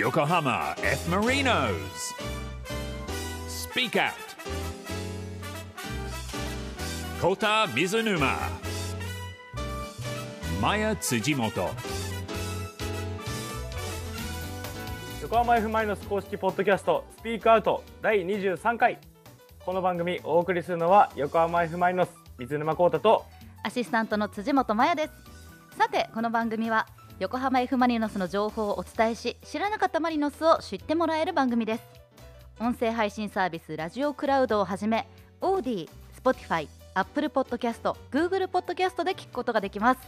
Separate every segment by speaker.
Speaker 1: Yokohama F. Marinos. Speak Out. Kota Mizunuma. Maya Tsujimoto.
Speaker 2: 横浜 F・ マリノス公式ポッドキャストスピークアウト第23回この番組お送りするのは横浜 F・ マリノス水沼宏太と
Speaker 3: アシスタントの辻本麻也ですさてこの番組は横浜 F・ マリノスの情報をお伝えし知らなかったマリノスを知ってもらえる番組です。音声配信サービスラジオクラウドをはじめ AuDee、Spotify、Apple Podcast、Google Podcast で聞くことができます。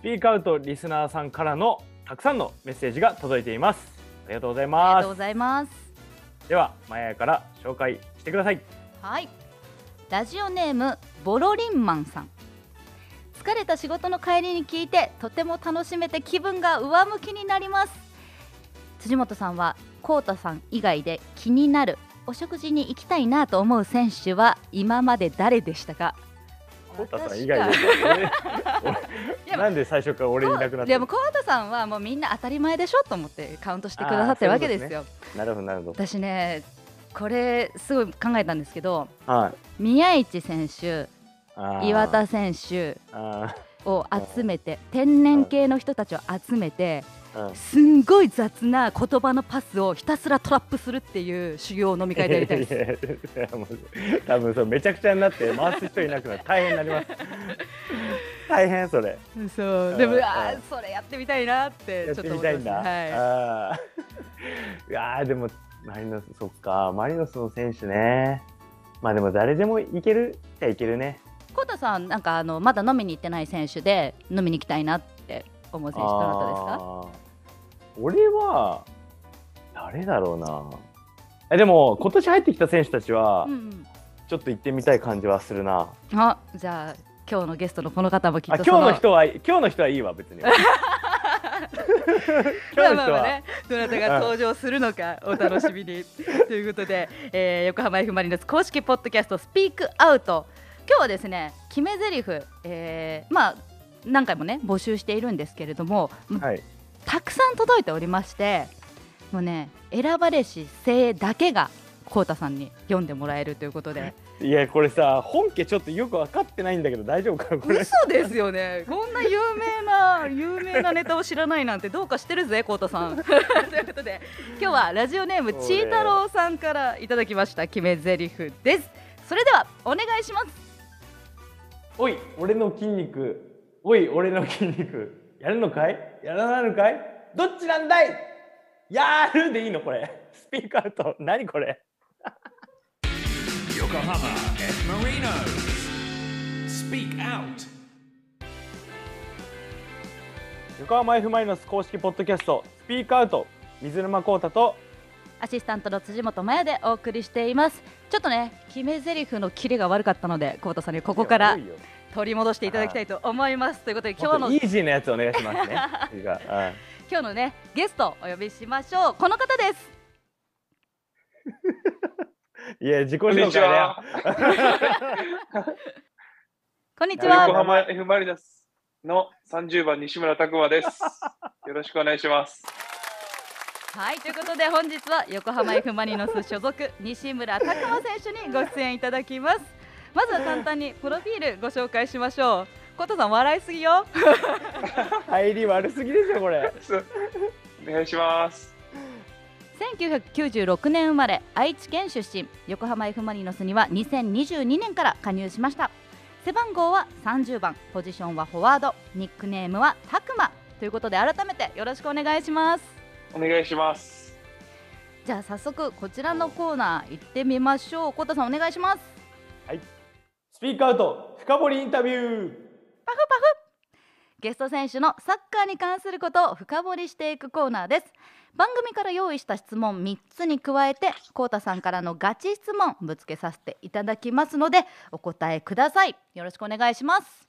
Speaker 2: SPEAK OUT リスナーさんからのたくさんのメッセージが届いています。ありがとうございます。
Speaker 3: ありがとうございます。
Speaker 2: ではマヤから紹介してください。
Speaker 3: はい。ラジオネームボロリンマンさん疲れた仕事の帰りに聞いてとても楽しめて気分が上向きになります。辻本さんはコウタさん以外で気になるお食事に行きたいなと思う選手は今まで誰でしたか？
Speaker 2: 宏太さん以外でなんで最初から俺いなくなった
Speaker 3: でもコウタさんはもうみんな当たり前でしょと思ってカウントしてくださってるわけですよ。
Speaker 2: なるほどなるほ
Speaker 3: 私ねこれすごい考えたんですけど
Speaker 2: どはい。
Speaker 3: 宮市選手岩田選手
Speaker 2: あ
Speaker 3: を集めて天然系の人たちを集めてすんごい雑な言葉のパスをひたすらトラップするっていう修行を飲み会でやりたいです。
Speaker 2: 多分そうめちゃくちゃになって回す人いなくなって大変になります。大変それ。
Speaker 3: そう。でも
Speaker 2: うん
Speaker 3: あ
Speaker 2: うん。
Speaker 3: ーそれやってみたいなってちょってと
Speaker 2: みたいんだ、
Speaker 3: 思ってますはい。
Speaker 2: いやーでもマリノスそっかマリノスの選手ね。まあでも誰でもいけるじゃいけるね
Speaker 3: さんなんかあのまだ飲みに行ってない選手で飲みに行きたいなって思う選手どなたですか？
Speaker 2: 俺は誰だろうな。えでも今年入ってきた選手たちは
Speaker 3: うんうん
Speaker 2: ちょっと行ってみたい感じはするな、
Speaker 3: あじゃあ今日のゲストのこの方もきっ
Speaker 2: あ
Speaker 3: と
Speaker 2: 今日の人は今日の人はいいわ別に。今日の人は。
Speaker 3: ね、どなたが登場するのかお楽しみに。ということで、えー横浜 F・ マリノス公式ポッドキャストスピークアウト今日はですね決め台詞、えーまあ何回もね募集しているんですけれども、
Speaker 2: はい。
Speaker 3: たくさん届いておりましてもうね選ばれし精だけがコウタさんに読んでもらえるということで。
Speaker 2: い。やこれさ本家ちょっとよく分かってないんだけど大丈夫かなこれ？
Speaker 3: 嘘ですよね。こんな有名な有名なネタを知らないなんてどうかしてるぜコウタさん。ということで今日はラジオネームちー太郎さんからいただきました決め台詞です。それではお願いします
Speaker 2: おい俺の筋肉。おい俺の筋肉。やるのかい？やらないのかい？どっちなんだい？やるでいいのこれ。スピークアウト。何これ？
Speaker 1: Yokohama F. Marinos. Speak Out.
Speaker 2: 横浜 F・ マリノス公式ポッドキャストスピークアウト。水沼宏太と
Speaker 3: アシスタントの辻本麻也でお送りしています。ちょっとね決め台詞のキレが悪かったのでコウタさんにここから取り戻していただきたいと思います。ということで今日の
Speaker 2: イージーなやつお願いしますね。
Speaker 3: 今日のねゲストお呼びしましょう。この方です。
Speaker 2: う んいや自己
Speaker 4: こんにち
Speaker 2: 紹介ね
Speaker 4: は。
Speaker 3: こんにち
Speaker 4: 横
Speaker 3: は
Speaker 4: 浜 F・ マリノスの30番西村拓磨です。よろしくお願いします。
Speaker 3: はいということで本日は横浜 F・ マリノス所属西村拓磨選手にご出演いただきます。まずは簡単にプロフィールご紹介しましょう。コウタさん笑いすぎよ。
Speaker 2: 入り悪すぎでしょこれ。
Speaker 4: お願いします。
Speaker 3: 1996年生まれ愛知県出身。横浜 F・ マリノスには2022年から加入しました。背番号は30番ポジションはフォワード。ニックネームはタクマということで改めてよろしくお願いします
Speaker 4: お願いします。
Speaker 3: じゃあ早速こちらのコーナー行ってみましょう。コウタさんお願いします。
Speaker 2: スピークアウト深掘りインタビュー。
Speaker 3: パフパフ。ゲスト選手のサッカーに関することを深掘りしていくコーナーです。番組から用意した質問3つに加えてコウタさんからのガチ質問ぶつけさせていただきますのでお答えください。よろしくお願いします。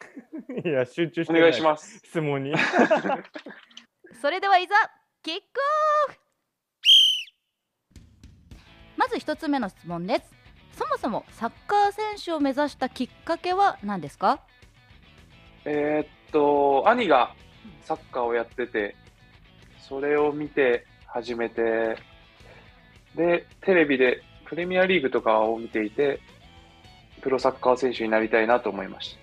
Speaker 2: いや集中して
Speaker 4: お願いします。
Speaker 2: 質問に
Speaker 3: それではいざキックオフ。まず1つ目の質問です。そもそもサッカー選手を目指したきっかけは何ですか？
Speaker 4: えーっと、兄がサッカーをやってて、それを見て始めて、で、テレビでプレミアリーグとかを見ていて、プロサッカー選手になりたいなと思いまし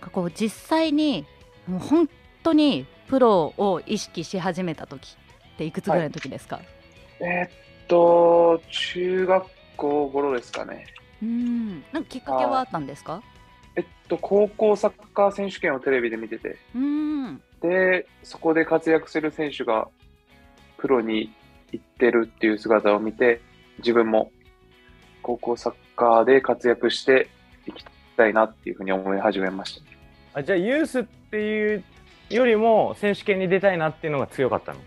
Speaker 4: た。
Speaker 3: こう実際にもう本当にプロを意識し始めた時っていくつぐらいの時ですか、
Speaker 4: えーっと、中学校頃ですかね。
Speaker 3: うん。なんかきっかけはあったんですか？
Speaker 4: えっと、高校サッカー選手権をテレビで見てて、
Speaker 3: うん。
Speaker 4: で、そこで活躍する選手がプロに行ってるっていう姿を見て、自分も高校サッカーで活躍していきたいなっていうふうに思い始めました。
Speaker 2: あじゃあユースっていうよりも選手権に出たいなっていうのが強かったの？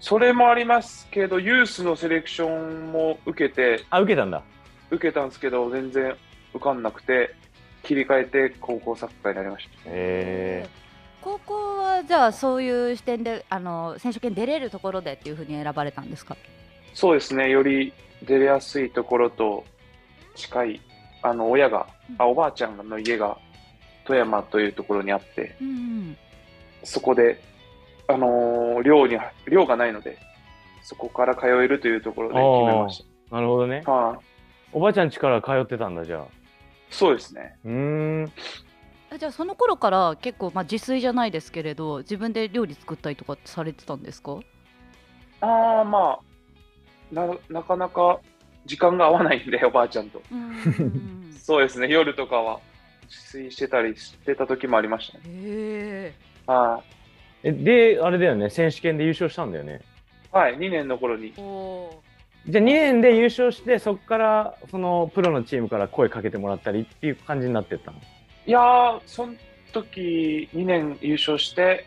Speaker 4: それもありますけど、ユースのセレクションも受けて、
Speaker 2: あ受けたんだ。
Speaker 4: 受けたんですけど、全然受かんなくて、切り替えて高校サッカーになりました。
Speaker 2: へ
Speaker 3: 高校はじゃあそういう視点であの選手権出れるところでっていうふうに選ばれたんですか？
Speaker 4: そうですね、より出やすいところと近い、あの親が、あおばあちゃんの家が富山というところにあって、
Speaker 3: うん
Speaker 4: そこで、あのー寮に、寮がないので、そこから通えるというところで決めまし
Speaker 2: なるほどね。
Speaker 4: た。はい、
Speaker 2: おばあちゃん家から通ってたんだじゃあ。
Speaker 4: そうですね。
Speaker 2: うーん。
Speaker 3: あじゃあその頃から結構、まあ、自炊じゃないですけれど自分で料理作ったりとかされてたんですか？
Speaker 4: ああ、まあな、なかなか時間が合わないんで、おばあちゃんと。
Speaker 3: うん。
Speaker 4: そうですね、夜とかは自炊してたりしてた時もありましたね。
Speaker 3: へえ
Speaker 4: は
Speaker 2: えであれだよね。選手権で優勝したんだよね。
Speaker 4: い、はい、2年の頃に。
Speaker 3: お
Speaker 2: じゃあ2年で優勝してそこからそのプロのチームから声かけてもらったりっていう感じになってったの？
Speaker 4: いやー、その時2年優勝して、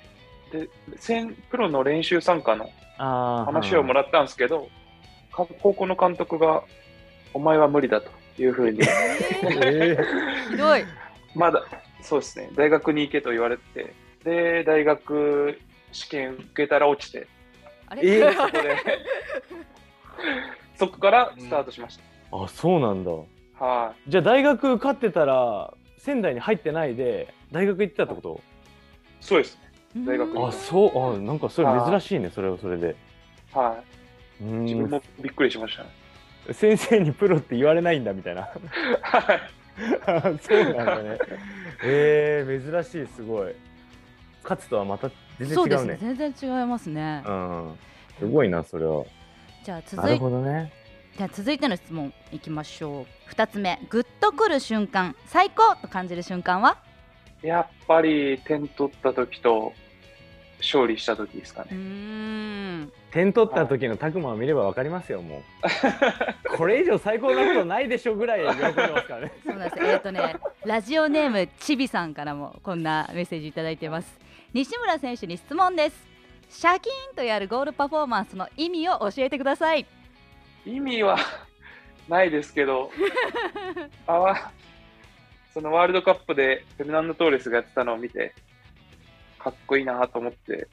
Speaker 4: で、先プロの練習参加の
Speaker 2: あー。
Speaker 4: 話をもらったんですけど、か高校の監督が、お前は無理だというふうに、
Speaker 2: え
Speaker 3: ひどい。
Speaker 4: まだ、そうですね、大学に行けと言われて、で、大学試験受けたら落ちて、
Speaker 3: あれ、
Speaker 2: えー
Speaker 4: そこで、そこからスタートしまし
Speaker 2: ー、あそうなんだ。
Speaker 4: た。はい、
Speaker 2: じゃあ大学受かってたら仙台に入ってないで大学行ってたってこ
Speaker 4: そうです。ね。大学
Speaker 2: あそう。あなんかそれ珍しいねそれはそれで。
Speaker 4: は
Speaker 2: う
Speaker 4: い、自分
Speaker 2: ん
Speaker 4: もびっくりしましたね。
Speaker 2: 先生にプロって言われないんだみたいな。
Speaker 4: は い
Speaker 2: そうなんだね。えー、珍しいすごい勝つとはまた全然
Speaker 3: そうです
Speaker 2: 違うね。
Speaker 3: ね全然違いますね。
Speaker 2: うん。すごいなそれは。
Speaker 3: じゃあ
Speaker 2: なる
Speaker 3: 続い
Speaker 2: ほどね。
Speaker 3: じゃあ続いての質問いきましょう。2つ目。グッとくる瞬間。最高と感じる瞬間は？
Speaker 4: やっぱり点取った時と勝利した時ですか
Speaker 3: うー
Speaker 4: ね。
Speaker 3: ん。
Speaker 2: 点取った時の拓磨を見ればわかりますよもう。これ以上最高なことないでしょぐらい喜んでますからね。
Speaker 3: そうなんです。えっ、とねラジオネームちびさんからもこんなメッセージいただいてます西村選手に質問です。シャキーンとやるゴールパフォーマンスの意味を教えてください。
Speaker 4: 意味はないですけど、あわそのワールドカップでフェルナンド・トーレスがやってたのを見て、かっこいいなと思って、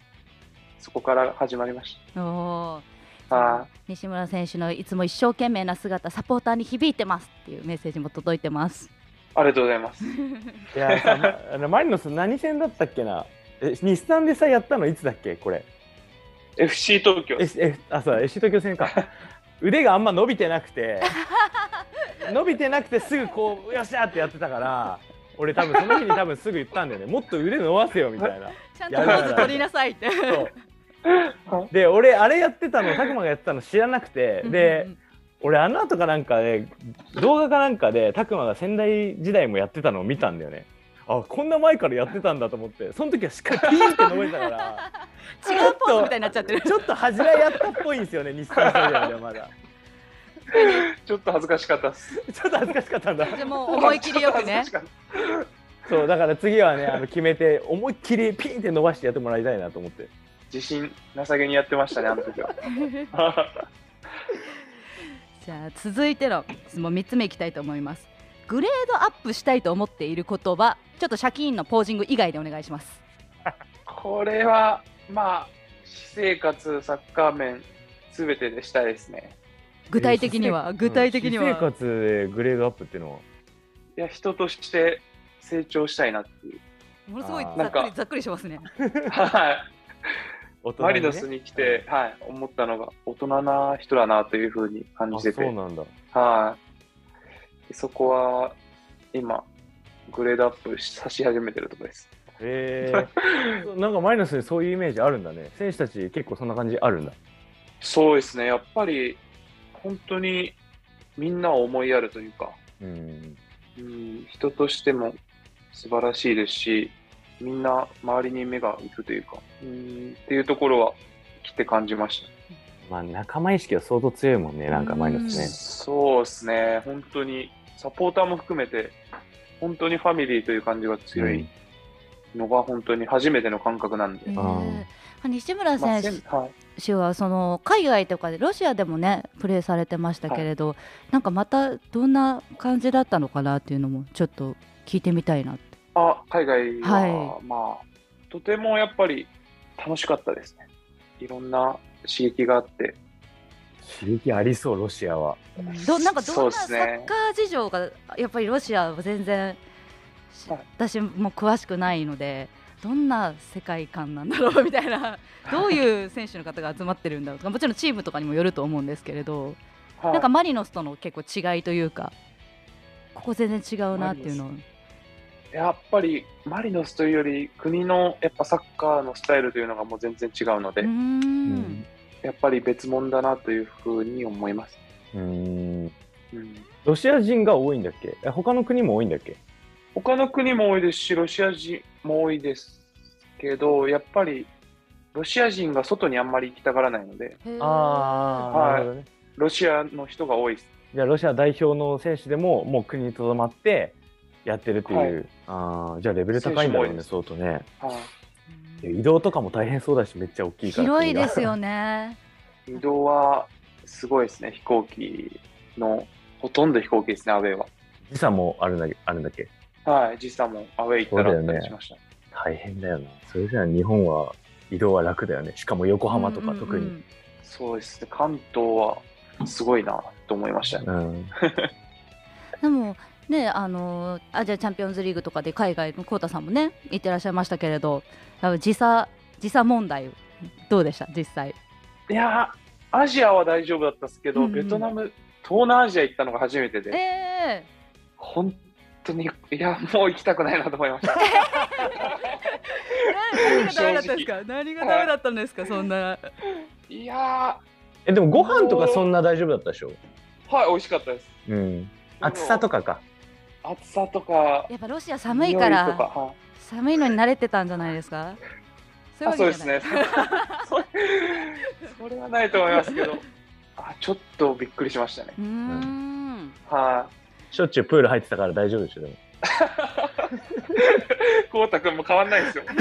Speaker 4: そこから始まりました。は
Speaker 3: 西村選手のいつも一生懸命な姿サポーターに響いてますっていうメッセージも届いてます。
Speaker 4: い、ありがとうございます。
Speaker 2: いやあのマリノス何戦だったっけな？え日産でさやったの？いつだっけ？これ。
Speaker 4: FC 東京。
Speaker 2: ええあそう FC 東京戦か。腕があんま伸びてなくて。伸びてなくてすぐこうよっしゃーってやってたから俺多分その日に多分すぐ言ったんだよね。もっと腕伸ばせよみたいな。
Speaker 3: ちゃんとポーズ取りなさいって。
Speaker 2: そう。で俺あれやってたの拓磨がやってたの知らなくて。で俺あの後かなんかで動画かなんかで拓磨が仙台時代もやってたのを見たんだよねあこんな前からやってたんだと思って。その時はしっかりピーンって伸びてたから。
Speaker 3: 違うポーズみたいになっちゃってる。
Speaker 2: ちょっと恥じらいやったっぽいんですよね日産スタジアムではまだ。
Speaker 4: ちょっと恥ずかしかったです。
Speaker 2: ちょっと恥ずかしかったんだ。
Speaker 3: じゃあもう思い切りよくね。
Speaker 4: ちょっと恥ずかしかっ
Speaker 2: そうだから次はねあの決めて思いっきりピーンって伸ばしてやってもらいたいなと思って。
Speaker 4: た自信なさげにやってましたね、あの時は。
Speaker 3: じゃあ続いての質問3つ目いきたいと思いますグレードアップしたいと思っていることはちょっとシャキーンのポージング以外でお願いします
Speaker 4: これは、まあ、私生活、サッカー面、すべてでしたいですね。
Speaker 3: 具体的には？具体的には？
Speaker 2: 私生活でグレードアップっていうのは？い
Speaker 4: や、人として成長したいなっていう。
Speaker 3: ものすごいざっく
Speaker 4: なんか
Speaker 3: りざっくりしますね
Speaker 4: はい。
Speaker 2: 大人
Speaker 4: マリノスに来て、はい、思ったのが、大人な人だなというふうに感
Speaker 2: あ
Speaker 4: じてて、
Speaker 2: そうなんだ。
Speaker 4: はい。でそこは、今、グレードアップさし始めてるところです。
Speaker 2: へえ。なんかマリノスにそういうイメージあるんだね。選手たち結構そんな感じあるんだ。
Speaker 4: そうですね、やっぱり、本当にみんなを思いやるというか、
Speaker 2: うん。
Speaker 4: うん、人としても素晴らしいですし、みんな周りに目が行くというか、うん、っていうところは来て感じました。
Speaker 2: まあ仲間意識は相当強いもんね、なんかマリノスね。
Speaker 4: そうですね、本当にサポーターも含めて、本当にファミリーという感じが強いのが本当に初めての感覚なんで。
Speaker 3: えー
Speaker 2: あ
Speaker 3: 西村
Speaker 4: まあ
Speaker 3: 選手はその海外とかでロシアでもねプレーされてましたけれど、なんかまたどんな感じだったのかなっていうのもちょっと聞いてみたいなって。
Speaker 4: あ海外は、
Speaker 3: は
Speaker 4: まあ、とてもやっぱり楽しかったですね。いろんな刺激があって。
Speaker 2: 刺激ありそう、ロシアは。
Speaker 3: どなんかど
Speaker 4: そう
Speaker 3: んなサ
Speaker 4: っすね。
Speaker 3: ッカー事情がやっぱりロシアは全然私も詳しくないのでどんな世界観なんだろうみたいな。どういう選手の方が集まってるんだろうとかもちろんチームとかにもよると思うんですけれど
Speaker 4: はい。
Speaker 3: なんかマリノスとの結構違いというかここ全然違うなっていうの。を
Speaker 4: やっぱりマリノスというより国のやっぱサッカーのスタイルというのがもう全然違うので、
Speaker 3: うーん
Speaker 4: やっぱり別物だなというふうに思います。
Speaker 2: うん。
Speaker 4: うん、
Speaker 2: ロシア人が多いんだっけ？え他の国も多いんだっけ？
Speaker 4: 他の国も多いですし、ロシア人も多いですけど、やっぱりロシア人が外にあんまり行きたがらないので、
Speaker 2: ああ、
Speaker 4: はい。
Speaker 2: ね。
Speaker 4: ロシアの人が多いです。
Speaker 2: じゃあロシア代表の選手でももう国にとどまってやってるっていう、
Speaker 4: はい。
Speaker 2: ああじゃあレベル高いんだろうね
Speaker 4: 選
Speaker 2: 相当ね。
Speaker 4: はい
Speaker 2: 移動とかも大変そうだしめっちゃ大きいから。
Speaker 3: 広いです
Speaker 2: よ
Speaker 3: よね。
Speaker 4: 移動はすごいですね、飛行機の、ほとんど飛行機ですね、アウェイは。
Speaker 2: 時差もあるんだあるんだっけ？
Speaker 4: はい、時差もアウェイ行ったらしました。
Speaker 2: 大変だよな。それじゃあ日本は移動は楽だよね。しかも横浜とか特に、
Speaker 3: うんうん。うん
Speaker 4: そうです。ね、関東はすごいなと思いましたね。
Speaker 2: うん。
Speaker 3: で もねあのアジアチャンピオンズリーグとかで海外のコウタさんもね行ってらっしゃいましたけれど多分時差時差問題どうでした？実際。
Speaker 4: いやー、アジアは大丈夫だったんですけど、
Speaker 3: うんうん。
Speaker 4: ベトナム、東南アジア行ったのが初めてで、
Speaker 3: ええ
Speaker 4: 本当に、いや、もう行きたくないなと思いました。
Speaker 3: 何がダメだったんですか？何がダメだったんですか？そんな。い
Speaker 4: や
Speaker 2: えでもご飯とかそんな大丈夫だったでしょ？
Speaker 4: ー、はい、美味しかったです。
Speaker 2: うん。暑さとかか
Speaker 4: 暑さとか、
Speaker 3: やっぱロシア寒いから
Speaker 4: はい。
Speaker 3: 寒いのに慣れてたんじゃないですか？そういう
Speaker 4: あそうですね。そ それはないと思いますけど、あちょっとびっくりしましたね。
Speaker 3: うーん。
Speaker 4: は
Speaker 2: しょっちゅうプール入ってたから大丈夫でしょでも。
Speaker 4: い。こうたくんも変わんないですよ。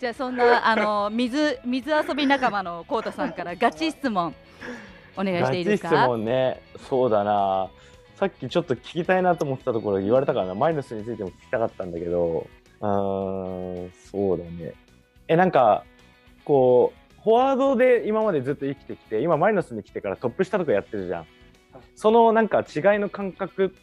Speaker 3: じゃあそんなあの水水遊び仲間のコウタさんからガチ質問お願いしていいです
Speaker 2: ガチ質
Speaker 3: か
Speaker 2: 問ね。そうだなさっきちょっと聞きたいなと思ってたところ言われたからな。マイナスについても聞きたかったんだけど。うーんそうだね。えなんかこうフォワードで今までずっと生きてきて今マイナスに来てからトップ下とかやってるじゃん。そのなんか違いの感覚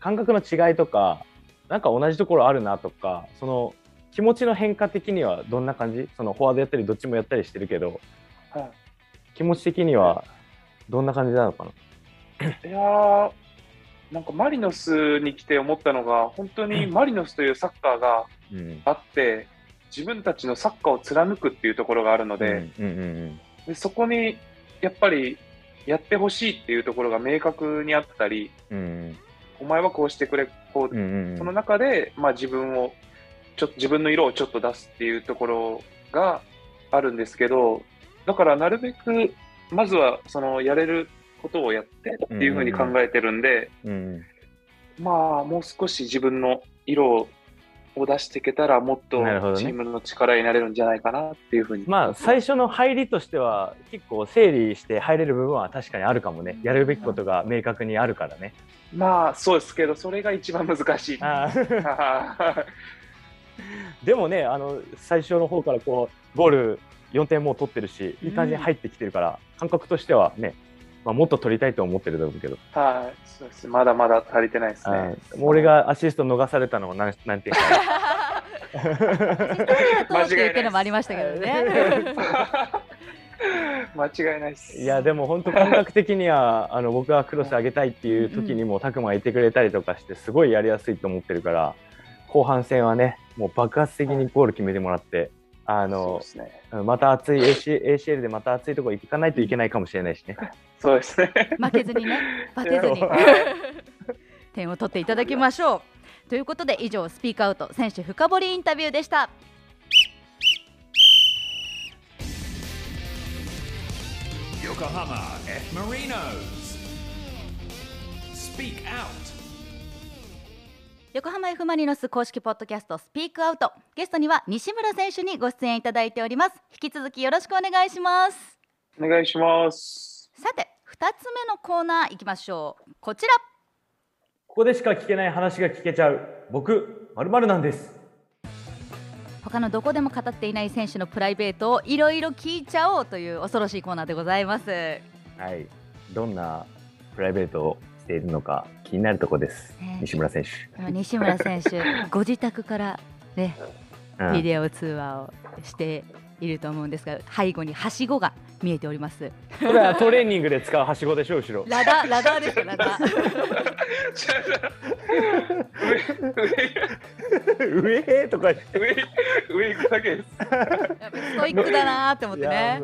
Speaker 2: 感覚の違いとかなんか同じところあるなとかその気持ちの変化的にはどんな感じ？そのフォワードやったりどっちもやったりしてるけど。
Speaker 4: は
Speaker 2: 気持ち的にはどんな感じなのかな？
Speaker 4: い、いやー、なんかマリノスに来て思ったのが、本当にマリノスというサッカーが
Speaker 2: うん。
Speaker 4: あって、自分たちのサッカーを貫くっていうところがあるので、
Speaker 2: うんうん
Speaker 4: でそこにやっぱりやってほしいっていうところが明確にあったり、
Speaker 2: うんうん。
Speaker 4: お前はこうしてくれ、こう
Speaker 2: うんうんうん。
Speaker 4: その中で、まあ、自分をちょっと自分の色をちょっと出すっていうところがあるんですけどだからなるべくまずはそのやれることをやってっていうふうに考えてるんで、
Speaker 2: うん
Speaker 4: まあもう少し自分の色を出していけたらもっとチームの力になれるんじゃないかなっていうふうに。
Speaker 2: まあ最初の入りとしては結構整理して入れる部分は確かにあるかもね。やるべきことが明確にあるからね。
Speaker 4: まあそうですけどそれが一番難しい。
Speaker 2: でもねあの最初の方からこうゴール4点もう取ってるしいい感じに入ってきてるから、感覚としてはね、まあ、もっと取りたいと思ってるだろうけど、
Speaker 4: い、そうですまだまだ足りてないですね。
Speaker 2: もう俺がアシスト逃されたのは何何点か
Speaker 3: って言ってるのもありましたけどね。
Speaker 4: 間違いない っす。
Speaker 2: いやでも本当感覚的にはあの僕がクロス上げたいっていう時にも拓磨がいてくれたりとかしてすごいやりやすいと思ってるから後半戦はねもう爆発的にゴール決めてもらってあの
Speaker 4: ね。
Speaker 2: また熱い AC ACL でまた熱いとこ行かないといけないかもしれないしね。
Speaker 4: そうですね。
Speaker 3: 負けずにね、バテずに点を取っていただきましょう。ということで以上スピークアウト選手深掘りインタビューでした。
Speaker 1: 横浜 F. Marinos. Speak Out.
Speaker 3: 横浜 F・ マリノス公式ポッドキャストスピークアウトゲストには西村選手にご出演いただいております引き続きよろしくお願いします
Speaker 4: お願いします。
Speaker 3: さて2つ目のコーナー行きましょうこちら
Speaker 2: ここでしか聞けない話が聞けちゃう僕まるまるなんです。
Speaker 3: 他のどこでも語っていない選手のプライベートをいろいろ聞いちゃおうという恐ろしいコーナーでございます
Speaker 2: はい。どんなプライベートをしているのか気になるとこです。
Speaker 3: ね
Speaker 2: 西村選手。
Speaker 3: 今西村選手ご自宅からね
Speaker 2: うん
Speaker 3: ビデオ通話をしていると思うんですが背後にはしごが見えております
Speaker 2: これはトレーニングで使うはしごでしょ後ろ。
Speaker 3: ラダラダーですよラダー
Speaker 4: 上、
Speaker 2: 上とか。
Speaker 4: 上、上行くだけです。
Speaker 3: ストイックだなーって思ってね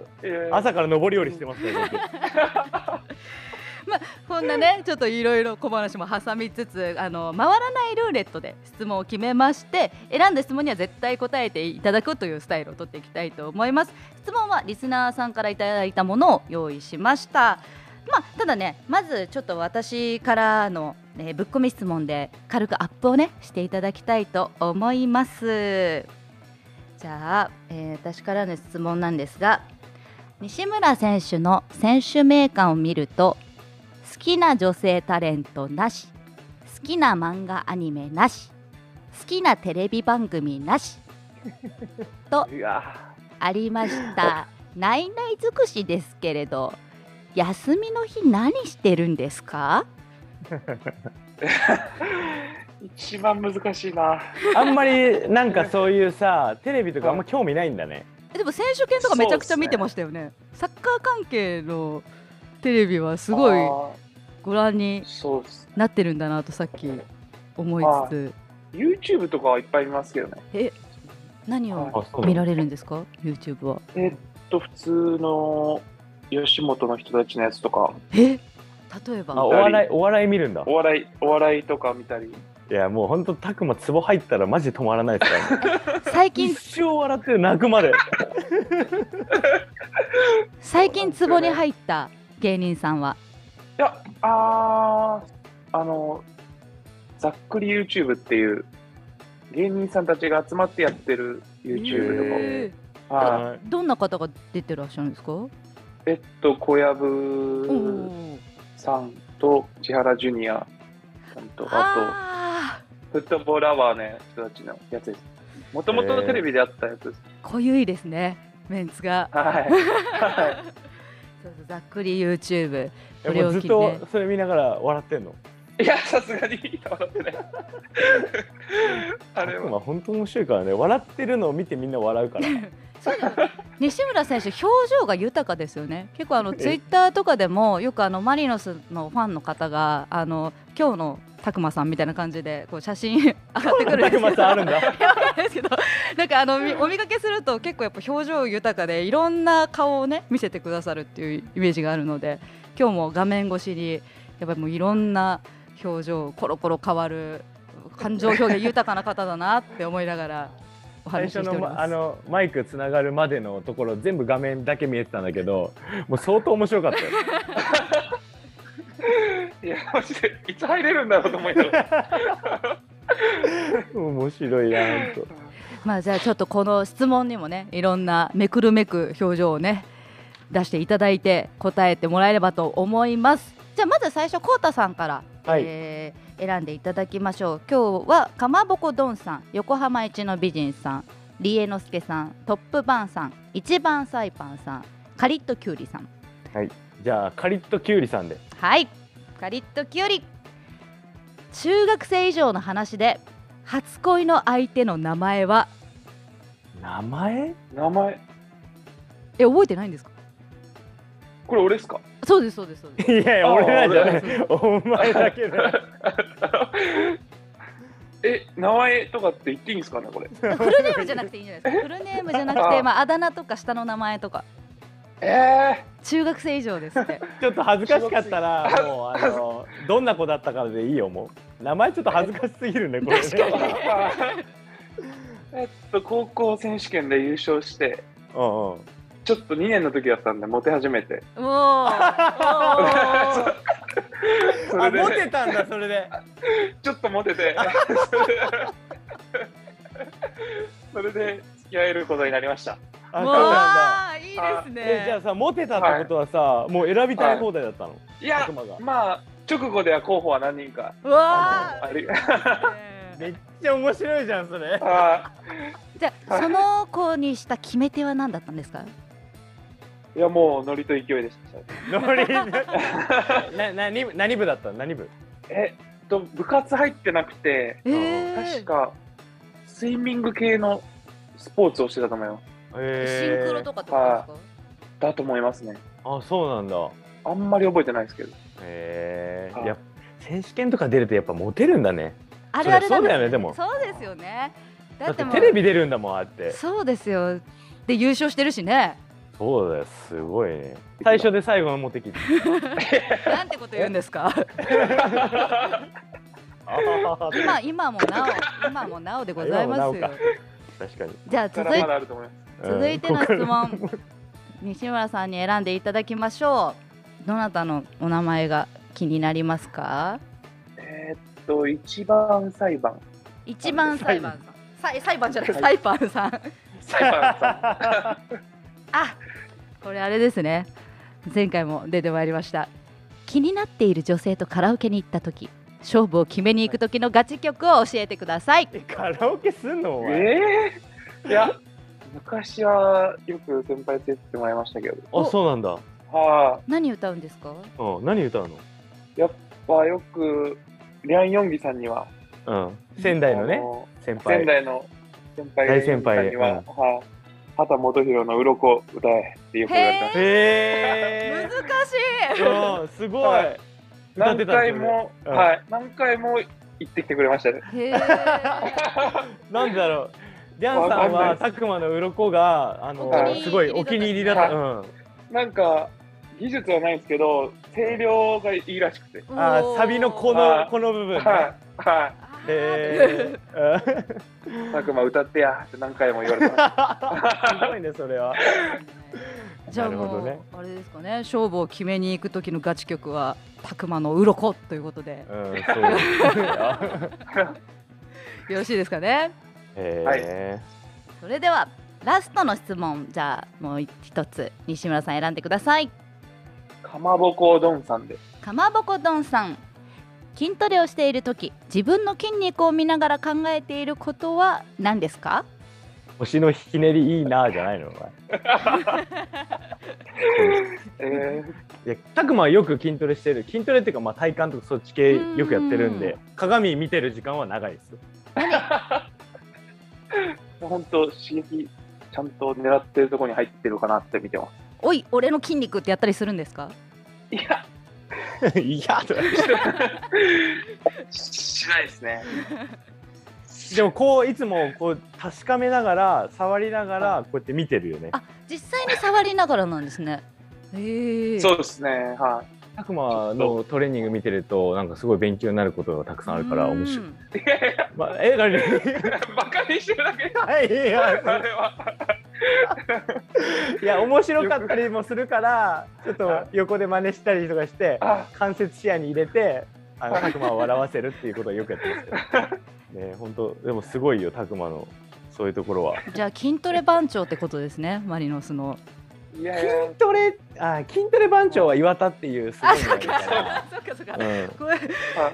Speaker 2: 朝から上り下りしてますね。僕
Speaker 3: こんなねちょっといろいろ小話も挟みつつあの回らないルーレットで質問を決めまして選んだ質問には絶対答えていただくというスタイルを取っていきたいと思います。質問はリスナーさんからいただいたものを用意しました。まあ、ただねまずちょっと私からの、ね、ぶっ込み質問で軽くアップをねしていただきたいと思います。じゃあ、えー私からの質問なんですが西村選手の選手名鑑を見ると好きな女性タレントなし。好きな漫画アニメなし。好きなテレビ番組なし。と ありました。ないない尽くしですけれど休みの日何してるんですか？
Speaker 4: 一番難しいな。
Speaker 2: あんまりなんかそういうさテレビとかあんま興味ないんだね。
Speaker 3: えでも選手権とかめちゃくちゃ見てましたよね。サッカー関係のテレビはすごいご覧に
Speaker 4: そうです。
Speaker 3: なってるんだなとさっき思いつつ
Speaker 4: YouTube とかはいっぱい見ますけどね。
Speaker 3: え何を見られるんですか？YouTube は
Speaker 4: えっと、普通の吉本の人たちのやつとか、
Speaker 3: え例え
Speaker 2: あ
Speaker 3: ば
Speaker 2: お笑いお笑い見るんだ。
Speaker 4: お笑い、お笑いとか見たり。
Speaker 2: いやもう本当タクマツボ入ったらマジ止まらないですから、ね。
Speaker 3: 最近
Speaker 2: 一生笑ってる泣くまで。
Speaker 3: 最近ツボに入った芸人さんはい
Speaker 4: や、あー、あの、ざっくり YouTube っていう、芸人さんたちが集まってやってる YouTube
Speaker 3: へ
Speaker 4: とか、はい。
Speaker 2: はい
Speaker 3: どんな方が出てらっしゃるんですか？
Speaker 4: えっと、小
Speaker 3: お
Speaker 4: 籔
Speaker 3: ー
Speaker 4: さんと千原ジュニアさんと、あ
Speaker 3: あ
Speaker 4: と、フットボールアワーの人たちのやつです。もともとテレビであったやつです。
Speaker 3: ー濃ゆいですねメンツが。
Speaker 4: はい。は い
Speaker 3: そうそうざっくり YouTube そ
Speaker 2: えもうずっ
Speaker 3: れを聞いて
Speaker 2: とそれ見ながら笑ってんの？
Speaker 4: いや、さすがに笑ってない。あれは。
Speaker 2: 本当面白いからね笑ってるのを見てみんな笑うから。
Speaker 3: 西村選手表情が豊かですよね。結構あのツイッターとかでもよくあのマリノスのファンの方があの今日のたくまさんみたいな感じでこう写真 上がってくるんです けどなんかあのみお見かけすると結構やっぱ表情豊かでいろんな顔をね見せてくださるっていうイメージがあるので今日も画面越しにやっぱりもういろんな表情コロコロ変わる感情表現豊かな方だなって思いながらお
Speaker 2: 最
Speaker 3: 話しし
Speaker 2: 初の
Speaker 3: ております。
Speaker 2: まあのマイクつながるまでのところ全部画面だけ見えてたんだけどもう相当面白かったよ
Speaker 4: いや、マジで、いつ入れるんだろうと思いながら。
Speaker 2: 面白いなほんと
Speaker 3: まあじゃあちょっとこの質問にもねいろんなめくるめく表情をね出していただいて答えてもらえればと思いますじゃあまず最初こうたさんから、
Speaker 2: はい。
Speaker 3: えー選んでいただきましょう。今日はかまぼこどんさん横浜一の美人さんりえのすけさんトップバンさん一番サイパンさんカリッときゅうりさん。
Speaker 2: じゃあカリッとキュウリさんで。
Speaker 3: はい。カリッときゅうり中学生以上の話で初恋の相手の名前は？
Speaker 2: 名前？
Speaker 4: 名前、
Speaker 3: え覚えてないんですか？
Speaker 4: これ俺ですか？
Speaker 3: そうですそうですそうです。
Speaker 2: いやいや
Speaker 4: あ
Speaker 2: 俺なんじゃな
Speaker 3: 俺
Speaker 2: いお前だけだ
Speaker 4: え、名前とかって言っていいんですかね、これ？
Speaker 3: フルネームじゃなくていいんじゃないですか。フルネームじゃなくて
Speaker 4: あ
Speaker 3: まああだ名とか下の名前とか。
Speaker 4: え
Speaker 3: 中学生以上ですって。
Speaker 2: ちょっと恥ずかしかったらもうあのどんな子だったからでいいよもう。名前ちょっと恥ずかしすぎるねこれね。
Speaker 3: 確かに。
Speaker 4: ー、えっと、高校選手権で優勝して、
Speaker 2: うんうん
Speaker 4: ちょっと2年の時だったんで、モテ始めて。
Speaker 3: もう
Speaker 2: あモテたんだそれで。
Speaker 4: ちょっとモテて、それで付き合えることになりました。
Speaker 2: あ
Speaker 3: も
Speaker 2: そううなんだ。
Speaker 3: いいですね。
Speaker 2: えじゃあさモテたってことはさ、もう選びたい放題だったの、
Speaker 4: いや
Speaker 2: 悪魔が、
Speaker 4: まあ、直後では候補は何人か。
Speaker 3: うわ
Speaker 4: あり。
Speaker 3: ー
Speaker 2: めっちゃ面白いじゃんそれ。
Speaker 4: あ
Speaker 3: じゃあその子にした決め手は何だったんですか？
Speaker 4: ーいや、もうノリと勢いでした。
Speaker 2: ノリ な何部何部だったの？何部？
Speaker 4: えっと、部活入ってなくて、
Speaker 3: えー、
Speaker 4: 確か、スイミング系のスポーツをしてたと思います。
Speaker 2: え
Speaker 3: シンクロとかってことですか？
Speaker 4: だと思いますね。
Speaker 2: あそうなんだ。
Speaker 4: あんまり覚えてないですけど。はい。
Speaker 2: へえやっぱ選手権とか出るとやっぱモテるんだね。
Speaker 3: あるあ
Speaker 2: そうだよねでも
Speaker 3: そうですよね。だ
Speaker 2: だってテレビ出るんだもんあって。
Speaker 3: そうですよ。で優勝してるしね
Speaker 2: そうだよすごいね。最初で最後のモテ期。
Speaker 3: なんてこと言うんですか？今今もなお今もなおでございますよ。
Speaker 2: 確かに。
Speaker 3: じゃあ続い
Speaker 4: からまだあると思います。
Speaker 3: 続いての質問西村さんに選んでいただきましょう。どなたのお名前が気になりますか？
Speaker 4: えーっと、一番裁判。
Speaker 3: 一番裁判。さん裁裁判じゃない。裁判さん。
Speaker 4: 裁判さ
Speaker 3: あこれあれですね。前回も出てまいりました。気になっている女性とカラオケに行った時勝負を決めに行く時のガチ曲を教えてください。
Speaker 2: えカラオケすんの？お
Speaker 4: ん。
Speaker 2: 前、
Speaker 4: ええいや、昔はよく先輩連れてってもらいましたけど。
Speaker 2: あそうなんだ。
Speaker 4: は
Speaker 3: 何歌うんですか？
Speaker 2: うん何歌う
Speaker 4: い、やっぱよく、リャン・ヨンギさんには、
Speaker 2: のうん。仙台のね
Speaker 4: あの
Speaker 2: 先輩。
Speaker 4: 仙台の先輩
Speaker 2: 大先輩
Speaker 4: には、
Speaker 2: うん
Speaker 4: はい、畑基博の鱗歌えってよく言われてました。
Speaker 2: へ
Speaker 3: 難
Speaker 2: え
Speaker 3: しい。
Speaker 2: うんすごい、
Speaker 4: 何回も、
Speaker 2: うん。
Speaker 4: はい、何回も行ってきてくれましたね。
Speaker 3: へえ
Speaker 2: なんだろう。リャンさんは
Speaker 4: わかんない。です
Speaker 2: たくまの鱗があのすごいお気に入りだった、
Speaker 4: なんか、技術はないんですけど、声量がいいらしくて。
Speaker 2: あーサビのこの
Speaker 4: はい。
Speaker 2: この部分ね、
Speaker 4: はい、は
Speaker 2: へえ
Speaker 4: い、たくま歌ってやって何回も言われてま
Speaker 2: す。ごいねそれは。
Speaker 3: じゃあもう、
Speaker 2: なるほどね。
Speaker 3: あれですかね勝負を決めに行く時のガチ曲は「たくまの鱗ということで。
Speaker 2: うん
Speaker 3: よろしいですかね。
Speaker 2: へ
Speaker 4: はい
Speaker 2: え
Speaker 3: それではラストの質問じゃあもう一つ西村さん選んでください。
Speaker 4: す。かまぼこどんさんで。
Speaker 3: かまぼこどんさん筋トレをしている時自分の筋肉を見ながら考えていることは何ですか？
Speaker 2: 腰のひねりいいなじゃないの？お前。
Speaker 4: え
Speaker 2: いやたくまはよく筋トレしてる。筋トレっていうかまあ体幹とかそっち系よくやってるん
Speaker 3: う
Speaker 2: で鏡見てる時間は長いです
Speaker 4: 本当刺激ちゃんと狙ってるところに入ってるかなって見てま
Speaker 3: おい俺の筋肉ってやったりするんですか
Speaker 4: す。いや、
Speaker 2: いやとか
Speaker 4: しないですね。
Speaker 2: でもこういつもこう確かめながら触りながらこうやって見てるよね
Speaker 3: あ実際に触りながらなんですねへえ
Speaker 4: そうですね。は
Speaker 2: たくまのトレーニング見てるとなんかすごい勉強になることがたくさんあるから面白い。
Speaker 3: い
Speaker 4: い。いやいや
Speaker 2: まあ、え何？
Speaker 4: バカにしてるだけ。
Speaker 2: は いいや
Speaker 4: あれは。
Speaker 2: いや面白かったりもするからちょっと横で真似したりとかして
Speaker 4: あ、
Speaker 2: 関節視野に入れてあのたくまを笑わせるっていうことをよくやってます。けどね本当でもすごいよたくまのそういうところは。
Speaker 3: じゃあ筋トレ番長ってことですねマリノスの。
Speaker 4: いやいや。
Speaker 2: 筋トレあ筋トレ番長は岩田っていうすごいのがいるから
Speaker 3: そうかそうか。
Speaker 2: うん。
Speaker 3: これ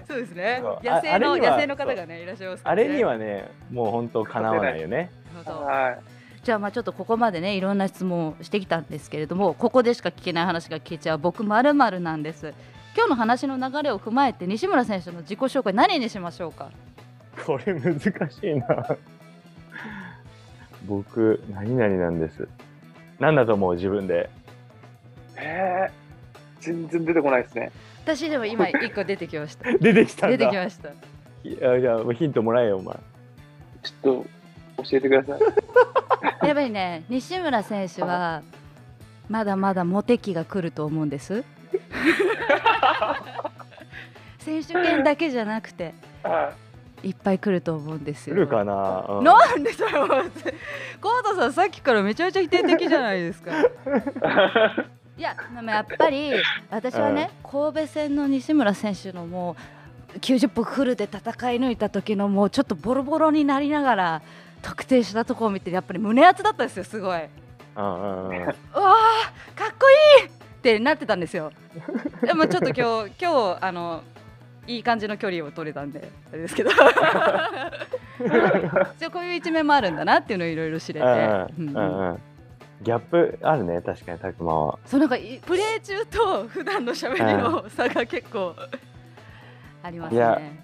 Speaker 3: そうですね。
Speaker 2: そう
Speaker 3: 野生の野生の方がねいらっしゃいますから
Speaker 2: あ
Speaker 3: ね
Speaker 2: れにはねもう本当かなわないよね。
Speaker 3: なるほど。
Speaker 4: はい。
Speaker 3: じゃあまあちょっとここまでねいろんな質問をしてきたんですけれどもここでしか聞けない話が聞けちゃう僕まるなんです今日の話の流れを踏まえて西村選手の自己紹介何にしましょうか？
Speaker 2: これ難しいな僕、何々なんです。なんだと思う自分で？
Speaker 4: えー、全然出てこないですね。
Speaker 3: 私でも今一個出てきました
Speaker 2: 出てきたんだ。
Speaker 3: 出てきました
Speaker 2: いやじゃあ、もうヒントもらえよ、お前。
Speaker 4: ちょっと教えてください。
Speaker 3: やっぱりね西村選手はまだまだモテ期が来ると思うんです。選手権だけじゃなくて
Speaker 4: はい。
Speaker 3: っぱい来ると思うんですよ。
Speaker 2: 来るかな、うん。
Speaker 3: なんでそれはコートさんさっきからめちゃめちゃ否定的じゃないですか。いやでもやっぱり私はね、神戸戦の西村選手のもう90分フルで戦い抜いた時のもうちょっとボロボロになりながら得点したところを見てやっぱり胸熱だったんですよすごい。
Speaker 2: うんう
Speaker 3: わーかっこいいってなってたんですよ。でもちょっと今日 今日あのいい感じの距離を取れたんであれですけど。じゃこういう一面もあるんだなっていうのをいろいろ知れて。
Speaker 2: うん
Speaker 3: うん
Speaker 2: うんうんギャップあるね、確かに、たくまは。
Speaker 3: そうなんかいプレー中と普段の喋りの差が結構あります
Speaker 2: いや
Speaker 3: ね。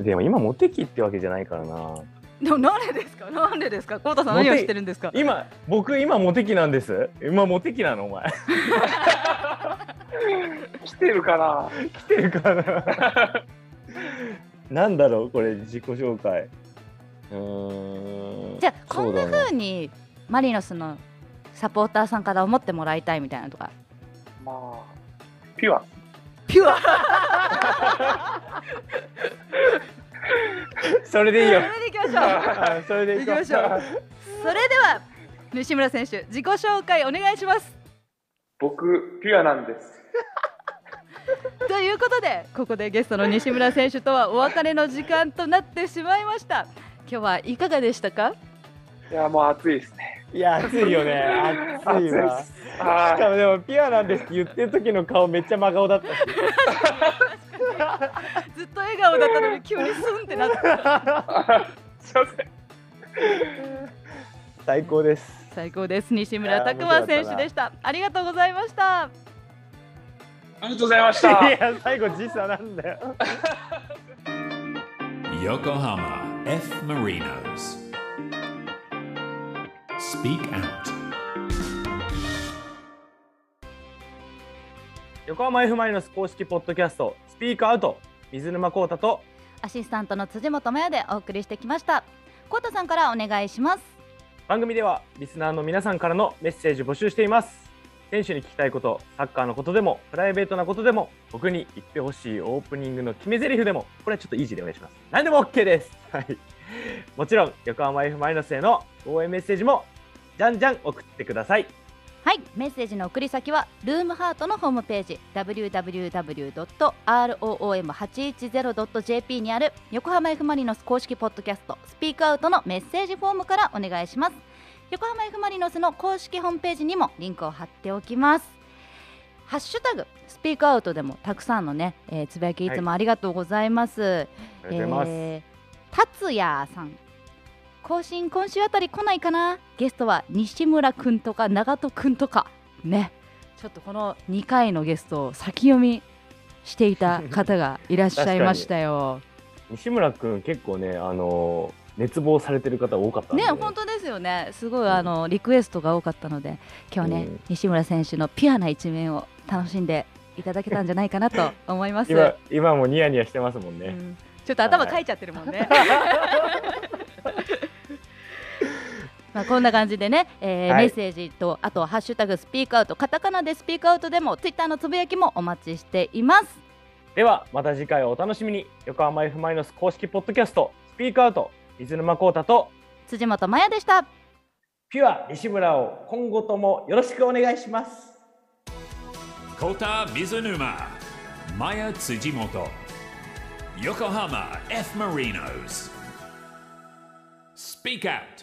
Speaker 2: でも今、モテ期ってわけじゃないからな。
Speaker 3: でもなんでですか？なんでですか？コウタさん何を知ってるんですか？
Speaker 2: 今、僕、今、モテ期なんです。今、モテ期なの、お前。
Speaker 4: 来てるかな？
Speaker 2: 来てるかな？なんだろう、これ、自己紹介。うーん。
Speaker 3: じゃあこんな
Speaker 2: そう
Speaker 3: にマリノスのサポーターさんから思ってもらいたいみたいなのとか？
Speaker 4: まあ、ピュア。
Speaker 3: ピュア
Speaker 2: それでいいよ。
Speaker 3: それでいきましょう
Speaker 2: あ それでい
Speaker 3: きましょうそれでは西村選手自己紹介お願いします
Speaker 4: 僕、ピュアなんです。
Speaker 3: ということでここでゲストの西村選手とはお別れの時間となってしまいました今日はいかがでしたか？
Speaker 4: いや、もう暑いですね。
Speaker 2: いや、暑いよね。暑いわ。
Speaker 4: す。
Speaker 2: し
Speaker 4: は
Speaker 2: かもでも、ピュアなんですって言ってる時の顔めっちゃ真顔だったし。
Speaker 3: ずっと笑顔だったのに急にスンってなった
Speaker 4: い。すいません。
Speaker 2: 最高です。
Speaker 3: 最高です西村拓磨選手でしたありがとうございました
Speaker 4: ありがとうございました。
Speaker 2: いや、最後時差なんだよ。
Speaker 1: Yokohama F. Marinos. Speak Out.
Speaker 2: 横浜 F・ マリノス公式ポッドキャスト、スピークアウト、水沼宏太と、
Speaker 3: アシスタントの辻本麻也でお送りしてきましたコウタさんからお願いします
Speaker 2: 番組ではリスナーの皆さんからのメッセージ募集しています。選手に聞きたいこと、サッカーのことでも、プライベートなことでも、僕に言ってほしいオープニングの決め台詞でも、これはちょっとイージーでお願いします。何でも OK です。はい。もちろん、横浜 F・ マリノスへの応援メッセージも、じゃんじゃん送ってください。
Speaker 3: はい。メッセージの送り先はルームハートのホームページ www.room810.jp にある横浜 F・ マリノス公式ポッドキャストスピークアウトのメッセージフォームからお願いします。横浜 F・ マリノスの公式ホームページにもリンクを貼っておきます。ハッシュタグスピークアウトでもたくさんのね、えーつぶやきいつもありがとうございます、
Speaker 2: ありがとうござい。
Speaker 3: えー達也さん更新今週あたり来ないかな？ゲストは西村くんとか長門くんとか。ね。ちょっとこの2回のゲストを先読みしていた方がいらっしゃいましたよ。
Speaker 2: 西村君結構ね、あのー熱望されてる方多かった
Speaker 3: ね本当ですよね。すごいあのリクエストが多かったので今日ね、
Speaker 2: うん。
Speaker 3: 西村選手のピュアな一面を楽しんでいただけたんじゃないかなと思います。
Speaker 2: 今今もニヤニヤしてますもんね、
Speaker 3: うん。ちょっと頭かいちゃってるもんね。まあこんな感じでね、えー
Speaker 2: はい
Speaker 3: メッセージとあとハッシュタグスピークアウトカタカナでスピークアウトでもツイッターのつぶやきもお待ちしています。
Speaker 2: ではまた次回をお楽しみに横浜 F・ マリノス公式ポッドキャストスピークアウト水沼宏太と
Speaker 3: 辻本麻也でした。
Speaker 2: ピュア西村を今後ともよろしくお願いします
Speaker 1: Kota Mizunuma. Maya Tsujimoto. Yokohama F. Marinos. Speak Out.